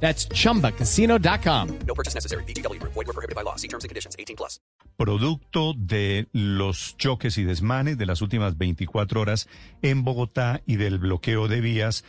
That's chumbacasino.com. No purchase necessary. BGW. Void were prohibited by law. See terms and conditions. 18 plus. producto de los choques y desmanes de las últimas 24 horas en Bogotá y del bloqueo de vías.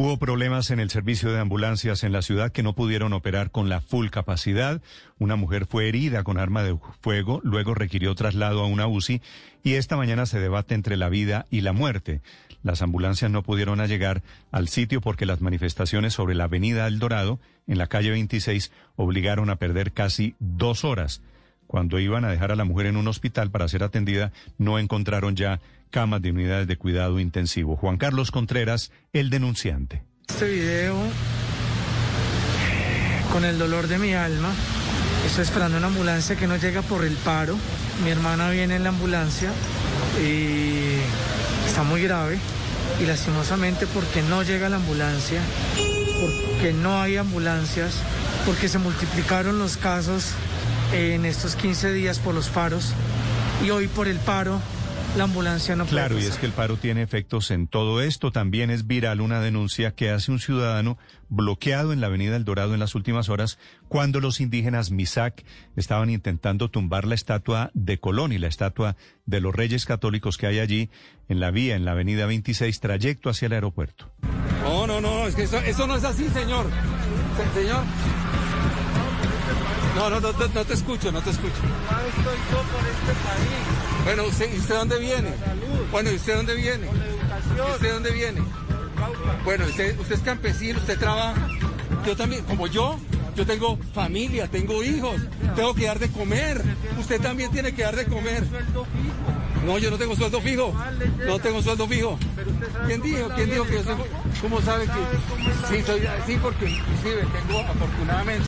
Hubo problemas en el servicio de ambulancias en la ciudad que no pudieron operar con la full capacidad. Una mujer fue herida con arma de fuego, luego requirió traslado a una UCI y esta mañana se debate entre la vida y la muerte. Las ambulancias no pudieron llegar al sitio porque las manifestaciones sobre la avenida El Dorado, en la calle 26, obligaron a perder casi dos horas. Cuando iban a dejar a la mujer en un hospital para ser atendida, no encontraron ya camas de unidades de cuidado intensivo. Juan Carlos Contreras, el denunciante. Este video, con el dolor de mi alma, estoy esperando una ambulancia que no llega por el paro. Mi hermana viene en la ambulancia y está muy grave. Y lastimosamente porque no llega la ambulancia, porque no hay ambulancias, porque se multiplicaron los casos en estos 15 días por los paros y hoy por el paro la ambulancia no puede Claro, y es que el paro tiene efectos en todo esto. También es viral una denuncia que hace un ciudadano bloqueado en la avenida El Dorado en las últimas horas cuando los indígenas Misak estaban intentando tumbar la estatua de Colón y la estatua de los reyes católicos que hay allí en la vía, en la avenida 26, trayecto hacia el aeropuerto. No, no, no, es que eso, eso no es así, señor. Se- señor. No, no, no, no, te escucho, no te escucho. estoy yo por este país, Bueno, ¿usted, ¿y usted dónde viene? Bueno, ¿y usted dónde viene? ¿Y usted dónde viene? Bueno, usted, usted es campesino, usted trabaja. Yo también, como yo, yo tengo familia, tengo hijos, tengo que dar de comer. Usted también tiene que dar de comer. No, yo no tengo sueldo fijo. No tengo sueldo fijo. ¿Quién dijo? ¿Quién dijo que yo tengo? ¿Cómo sabe que? Sí, soy, sí, porque inclusive tengo afortunadamente.